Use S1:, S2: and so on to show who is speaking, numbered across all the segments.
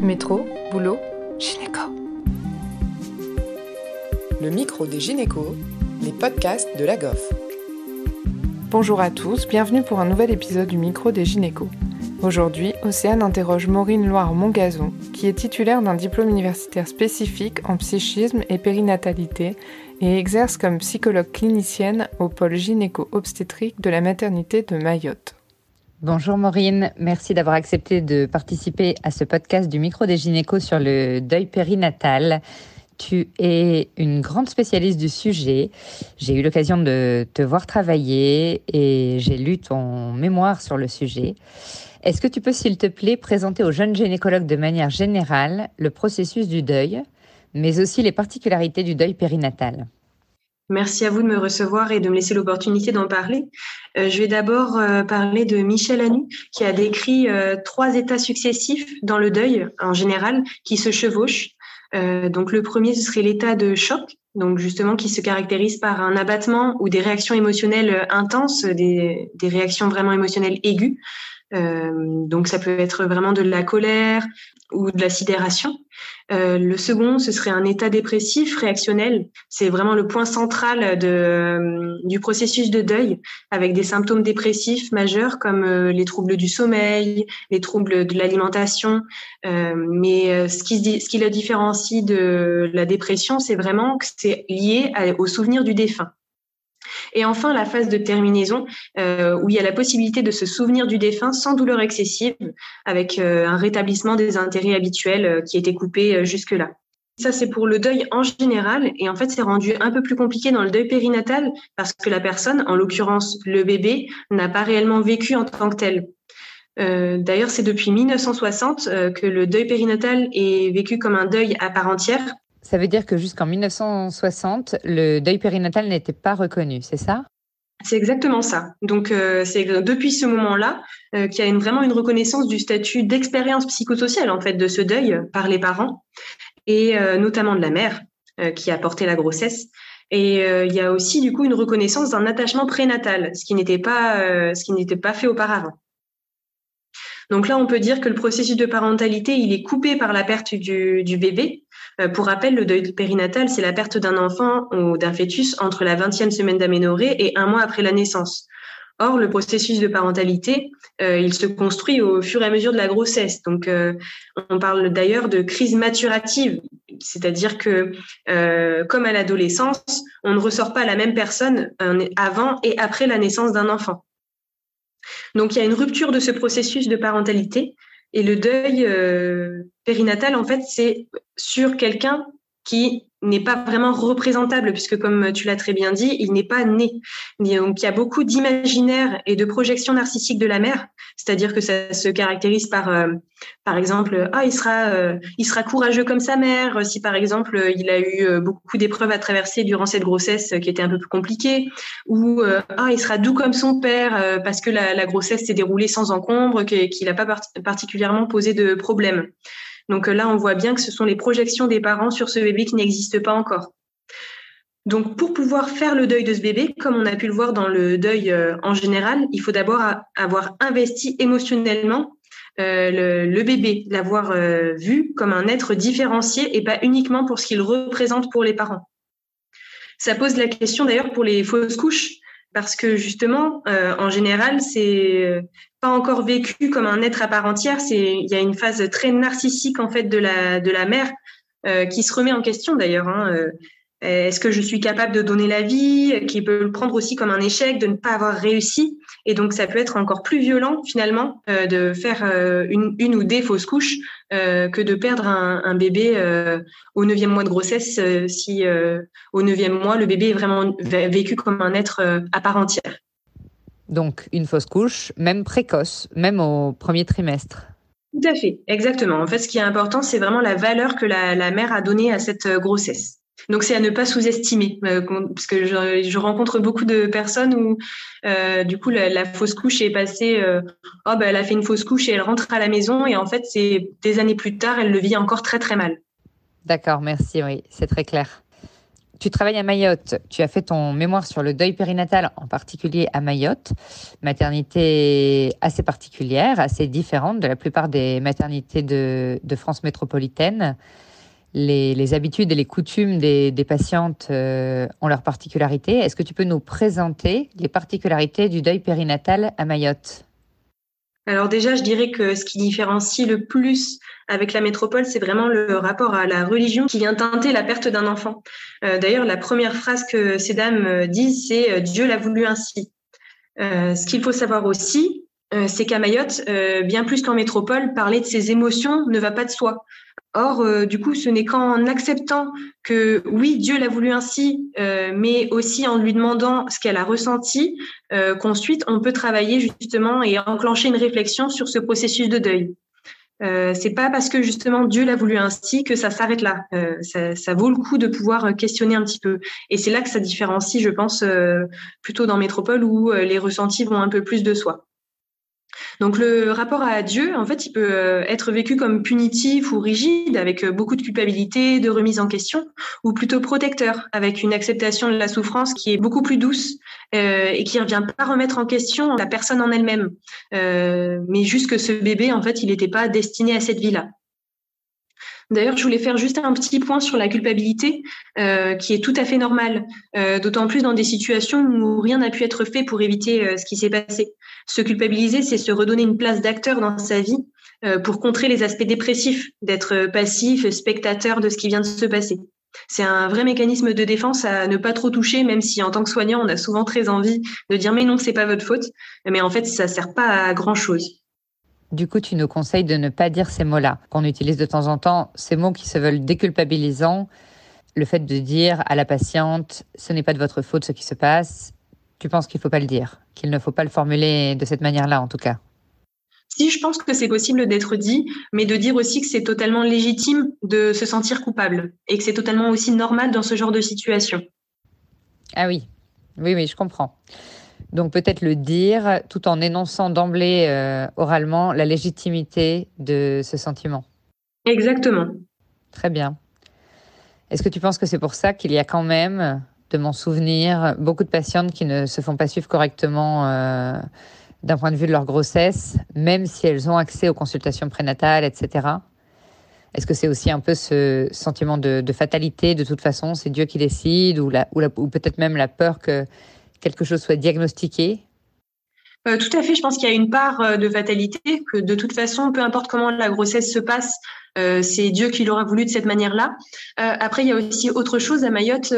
S1: Métro, boulot, gynéco.
S2: Le micro des gynécos, les podcasts de la GOF.
S1: Bonjour à tous, bienvenue pour un nouvel épisode du micro des gynécos. Aujourd'hui, Océane interroge Maureen Loire-Mongazon, qui est titulaire d'un diplôme universitaire spécifique en psychisme et périnatalité et exerce comme psychologue clinicienne au pôle gynéco-obstétrique de la maternité de Mayotte.
S3: Bonjour Maureen, merci d'avoir accepté de participer à ce podcast du micro des gynécos sur le deuil périnatal. Tu es une grande spécialiste du sujet. J'ai eu l'occasion de te voir travailler et j'ai lu ton mémoire sur le sujet. Est-ce que tu peux, s'il te plaît, présenter aux jeunes gynécologues de manière générale le processus du deuil, mais aussi les particularités du deuil périnatal?
S4: Merci à vous de me recevoir et de me laisser l'opportunité d'en parler. Euh, je vais d'abord euh, parler de Michel Anu, qui a décrit euh, trois états successifs dans le deuil en général qui se chevauchent. donc le premier, ce serait l'état de choc, donc justement qui se caractérise par un abattement ou des réactions émotionnelles intenses, des, des réactions vraiment émotionnelles aiguës. Donc ça peut être vraiment de la colère ou de la sidération. Euh, le second, ce serait un état dépressif réactionnel. C'est vraiment le point central de, euh, du processus de deuil, avec des symptômes dépressifs majeurs comme euh, les troubles du sommeil, les troubles de l'alimentation. mais ce qui, ce qui le différencie de la dépression, c'est vraiment que c'est lié au souvenir du défunt. Et enfin, la phase de terminaison, euh, où il y a la possibilité de se souvenir du défunt sans douleur excessive, avec euh, un rétablissement des intérêts habituels euh, qui étaient coupés jusque-là. Ça, c'est pour le deuil en général. Et en fait, c'est rendu un peu plus compliqué dans le deuil périnatal parce que la personne, en l'occurrence le bébé, n'a pas réellement vécu en tant que tel. D'ailleurs, c'est depuis 1960 que le deuil périnatal est vécu comme un deuil à part entière
S3: ça veut dire que jusqu'en 1960, le deuil périnatal n'était pas reconnu, c'est ça?
S4: C'est exactement ça. Donc, euh, c'est depuis ce moment-là euh, qu'il y a vraiment une reconnaissance du statut d'expérience psychosociale en fait de ce deuil par les parents et euh, notamment de la mère qui a porté la grossesse. Et il y a aussi du coup une reconnaissance d'un attachement prénatal, ce qui n'était pas ce pas fait auparavant. Donc là, on peut dire que le processus de parentalité, il est coupé par la perte du, bébé, pour rappel, le deuil périnatal, c'est la perte d'un enfant ou d'un fœtus entre la 20e semaine d'aménorrhée et un mois après la naissance. Or, le processus de parentalité, euh, il se construit au fur et à mesure de la grossesse. Donc, euh, on parle d'ailleurs de crise maturative, c'est-à-dire que, comme à l'adolescence, on ne ressort pas la même personne avant et après la naissance d'un enfant. Donc, il y a une rupture de ce processus de parentalité et le deuil périnatal, en fait, c'est sur quelqu'un qui n'est pas vraiment représentable, puisque comme tu l'as très bien dit, il n'est pas né. Donc il y a beaucoup d'imaginaire et de projections narcissiques de la mère, c'est-à-dire que ça se caractérise par, euh, par exemple, ah il sera, euh, il sera courageux comme sa mère. Si par exemple il a eu euh, beaucoup d'épreuves à traverser durant cette grossesse qui était un peu plus compliquée, ou ah il sera doux comme son père parce que la, la grossesse s'est déroulée sans encombre, qu'il n'a pas particulièrement posé de problème. Donc euh, là, on voit bien que ce sont les projections des parents sur ce bébé qui n'existe pas encore. Donc, pour pouvoir faire le deuil de ce bébé, comme on a pu le voir dans le deuil euh, en général, il faut d'abord avoir investi émotionnellement euh, le, bébé, l'avoir vu comme un être différencié et pas uniquement pour ce qu'il représente pour les parents. Ça pose la question d'ailleurs pour les fausses couches, parce que justement, en général, c'est encore vécu comme un être à part entière. C'est il y a une phase très narcissique en fait de la de la mère euh, qui se remet en question d'ailleurs. Hein, euh, est-ce que je suis capable de donner la vie Qui peut le prendre aussi comme un échec de ne pas avoir réussi? Et donc ça peut être encore plus violent finalement euh, de faire une, une, ou des fausses couches que de perdre un, un bébé au neuvième mois de grossesse si au neuvième mois le bébé est vraiment vécu comme un être à part entière.
S3: Donc une fausse couche, même précoce, même au premier trimestre.
S4: Tout à fait, exactement. En fait, ce qui est important, c'est vraiment la valeur que la, mère a donnée à cette euh, grossesse. Donc c'est à ne pas sous-estimer, euh, parce que je, rencontre beaucoup de personnes où euh, du coup la, fausse couche est passée, oh ben elle a fait une fausse couche et elle rentre à la maison et en fait c'est des années plus tard elle le vit encore très très mal.
S3: D'accord, merci, oui, c'est très clair. tu travailles à Mayotte, tu as fait ton mémoire sur le deuil périnatal, en particulier à Mayotte, maternité assez particulière, assez différente de la plupart des maternités de, France métropolitaine. Les, habitudes et les coutumes des, patientes euh, ont leurs particularités. Est-ce que tu peux nous présenter les particularités du deuil périnatal à Mayotte?
S4: Alors déjà, je dirais que ce qui différencie le plus avec la métropole, c'est vraiment le rapport à la religion qui vient teinter la perte d'un enfant. Euh, d'ailleurs, la première phrase que ces dames euh, disent, c'est Dieu l'a voulu ainsi. ce qu'il faut savoir aussi, c'est qu'à Mayotte, bien plus qu'en métropole, parler de ses émotions ne va pas de soi. Or, du coup, ce n'est qu'en acceptant que oui, Dieu l'a voulu ainsi, mais aussi en lui demandant ce qu'elle a ressenti, qu'ensuite on peut travailler justement et enclencher une réflexion sur ce processus de deuil. Euh, c'est pas parce que justement Dieu l'a voulu ainsi que ça s'arrête là. Euh, ça, vaut le coup de pouvoir questionner un petit peu. Et c'est là que ça différencie, je pense, euh, plutôt dans métropole où euh, les ressentis vont un peu plus de soi. Donc le rapport à Dieu, en fait, il peut euh, être vécu comme punitif ou rigide, avec euh, beaucoup de culpabilité, de remise en question, ou plutôt protecteur, avec une acceptation de la souffrance qui est beaucoup plus douce euh, et qui ne revient pas remettre en question la personne en elle-même, mais juste que ce bébé, en fait, il n'était pas destiné à cette vie-là. D'ailleurs, je voulais faire juste un petit point sur la culpabilité, qui est tout à fait normale, d'autant plus dans des situations où rien n'a pu être fait pour éviter ce qui s'est passé. Se culpabiliser, c'est se redonner une place d'acteur dans sa vie euh, pour contrer les aspects dépressifs, d'être passif, spectateur de ce qui vient de se passer. C'est un vrai mécanisme de défense à ne pas trop toucher, même si en tant que soignant, on a souvent très envie de dire mais non, c'est pas votre faute. Mais en fait, ça sert pas à grand chose.
S3: Du coup, tu nous conseilles de ne pas dire ces mots-là, qu'on utilise de temps en temps, ces mots qui se veulent déculpabilisants. Le fait de dire à la patiente, ce n'est pas de votre faute ce qui se passe, tu penses qu'il ne faut pas le dire, qu'il ne faut pas le formuler de cette manière-là en tout cas?
S4: Si, je pense que c'est possible d'être dit, mais de dire aussi que c'est totalement légitime de se sentir coupable et que c'est totalement aussi normal dans ce genre de situation.
S3: Ah oui, oui, oui, je comprends. Donc peut-être le dire tout en énonçant d'emblée euh, oralement la légitimité de ce sentiment.
S4: Exactement.
S3: Très bien. Est-ce que tu penses que c'est pour ça qu'il y a quand même de mon souvenir, beaucoup de patientes qui ne se font pas suivre correctement euh, d'un point de vue de leur grossesse, même si elles ont accès aux consultations prénatales, etc. Est-ce que c'est aussi un peu ce sentiment de, fatalité, de toute façon, c'est Dieu qui décide, ou, ou, ou peut-être même la peur que quelque chose soit diagnostiqué?
S4: Euh, tout à fait, je pense qu'il y a une part euh, de fatalité, que de toute façon, peu importe comment la grossesse se passe, euh, c'est Dieu qui l'aura voulu de cette manière-là. après, il y a aussi autre chose à Mayotte,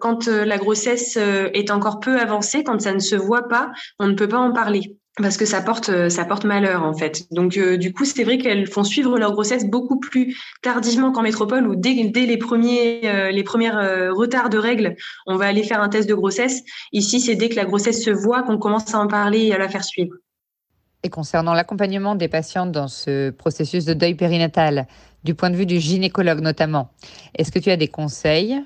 S4: quand la grossesse est encore peu avancée, quand ça ne se voit pas, on ne peut pas en parler parce que ça porte euh, ça porte malheur en fait. Donc euh, du coup, c'est vrai qu'elles font suivre leur grossesse beaucoup plus tardivement qu'en métropole où dès, dès les premiers euh, les premières retards de règles, on va aller faire un test de grossesse. Ici, c'est dès que la grossesse se voit qu'on commence à en parler et à la faire suivre.
S3: Et concernant l'accompagnement des patientes dans ce processus de deuil périnatal, du point de vue du gynécologue notamment, est-ce que tu as des conseils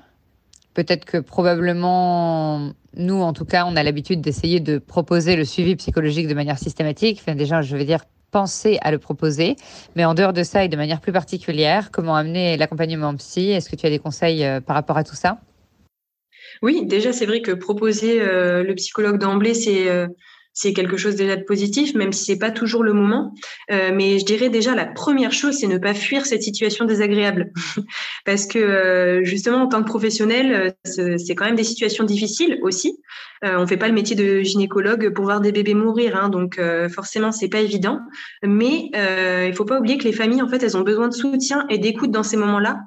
S3: Peut-être que probablement, nous, en tout cas, on a l'habitude d'essayer de proposer le suivi psychologique de manière systématique. Enfin, déjà, je veux dire, penser à le proposer. Mais en dehors de ça et de manière plus particulière, comment amener l'accompagnement psy? Est-ce que tu as des conseils euh, par rapport à tout ça?
S4: Oui, déjà, c'est vrai que proposer euh, le psychologue d'emblée, c'est euh, c'est quelque chose déjà de positif, même si c'est pas toujours le moment. Euh, mais je dirais déjà la première chose, c'est ne pas fuir cette situation désagréable, parce que euh, justement en tant que professionnel, euh, c'est quand même des situations difficiles aussi. Euh, on fait pas le métier de gynécologue pour voir des bébés mourir, hein, donc euh, forcément c'est pas évident. Mais euh, il faut pas oublier que les familles en fait elles ont besoin de soutien et d'écoute dans ces moments-là.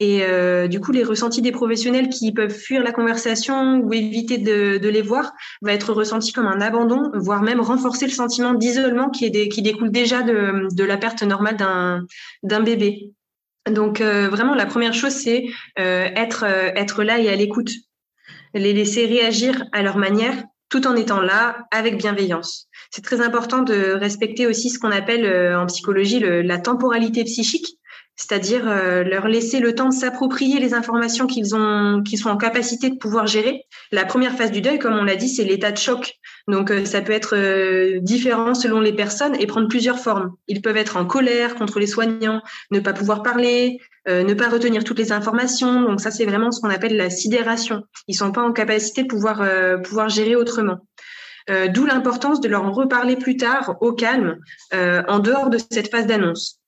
S4: Et euh, du coup les ressentis des professionnels qui peuvent fuir la conversation ou éviter de, les voir va être ressenti comme un abandon, voire même renforcer le sentiment d'isolement qui, découle déjà de, la perte normale d'un bébé. Donc euh, vraiment la première chose c'est euh, être là et à l'écoute les laisser réagir à leur manière tout en étant là avec bienveillance. C'est très important de respecter aussi ce qu'on appelle euh, en psychologie la temporalité psychique, c'est-à-dire leur laisser le temps de s'approprier les informations qu'ils ont, qu'ils sont en capacité de pouvoir gérer. La première phase du deuil, comme on l'a dit, c'est l'état de choc. Donc ça peut être différent selon les personnes et prendre plusieurs formes. Ils peuvent être en colère contre les soignants, ne pas pouvoir parler, ne pas retenir toutes les informations. Donc ça, c'est vraiment ce qu'on appelle la sidération. Ils sont pas en capacité de pouvoir pouvoir gérer autrement. Euh, d'où l'importance de leur en reparler plus tard, au calme, euh, en dehors de cette phase d'annonce.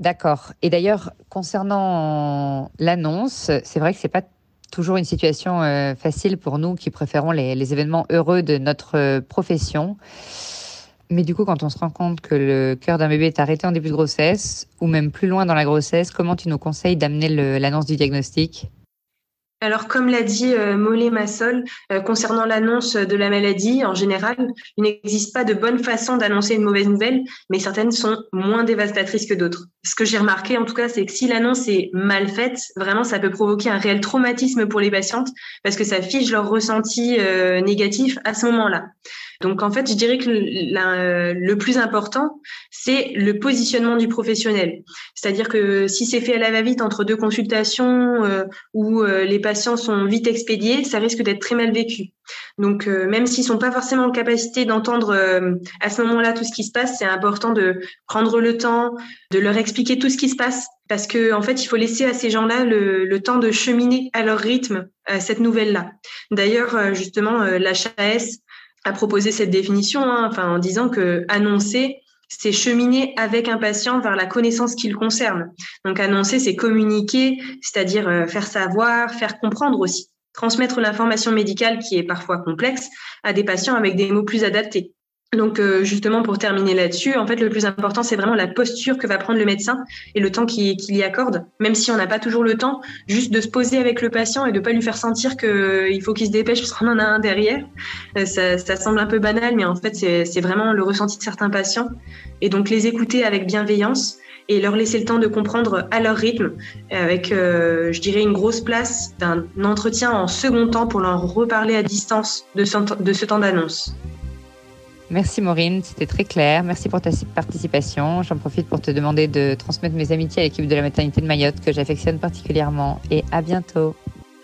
S3: D'accord. Et d'ailleurs, concernant l'annonce, c'est vrai que c'est pas toujours une situation euh, facile pour nous qui préférons les, événements heureux de notre profession. Mais du coup, quand on se rend compte que le cœur d'un bébé est arrêté en début de grossesse, ou même plus loin dans la grossesse, comment tu nous conseilles d'amener l'annonce du diagnostic?
S4: Alors, comme l'a dit euh, Mollet Massol, euh, concernant l'annonce de la maladie, en général, il n'existe pas de bonne façon d'annoncer une mauvaise nouvelle, mais certaines sont moins dévastatrices que d'autres. Ce que j'ai remarqué, en tout cas, c'est que si l'annonce est mal faite, vraiment, ça peut provoquer un réel traumatisme pour les patientes parce que ça fige leur ressenti euh, négatif à ce moment-là. Donc en fait, je dirais que le plus important, c'est le positionnement du professionnel. C'est-à-dire que si c'est fait à la va-vite entre deux consultations euh, euh, les patients sont vite expédiés, ça risque d'être très mal vécu. Donc euh, même s'ils sont pas forcément en capacité d'entendre à ce moment-là tout ce qui se passe, c'est important de prendre le temps de leur expliquer tout ce qui se passe parce que en fait, il faut laisser à ces gens-là le, temps de cheminer à leur rythme cette nouvelle-là. D'ailleurs, justement, l'HAS a proposé cette définition, hein, enfin, en disant que annoncer, c'est cheminer avec un patient vers la connaissance qui le concerne. Donc annoncer, c'est communiquer, c'est-à-dire euh, faire savoir, faire comprendre aussi, transmettre l'information médicale qui est parfois complexe à des patients avec des mots plus adaptés. Donc euh, justement pour terminer là-dessus, en fait le plus important c'est vraiment la posture que va prendre le médecin et le temps qu'il y accorde, même si on n'a pas toujours le temps, juste de se poser avec le patient et de pas lui faire sentir qu'il euh, faut qu'il se dépêche parce qu'on en a un derrière. Euh, ça, semble un peu banal, mais en fait c'est vraiment le ressenti de certains patients et donc les écouter avec bienveillance et leur laisser le temps de comprendre à leur rythme, avec, je dirais, une grosse place d'un entretien en second temps pour leur reparler à distance de ce temps d'annonce.
S3: Merci Maureen, c'était très clair. Merci pour ta participation. J'en profite pour te demander de transmettre mes amitiés à l'équipe de la maternité de Mayotte que j'affectionne particulièrement. Et à bientôt.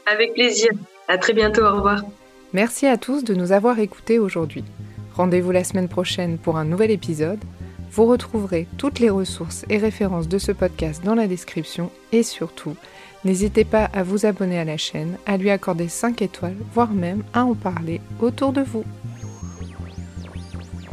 S4: Avec plaisir. À très bientôt. Au revoir.
S1: Merci à tous de nous avoir écoutés aujourd'hui. Rendez-vous la semaine prochaine pour un nouvel épisode. Vous retrouverez toutes les ressources et références de ce podcast dans la description et surtout, n'hésitez pas à vous abonner à la chaîne, à lui accorder 5 étoiles, voire même à en parler autour de vous.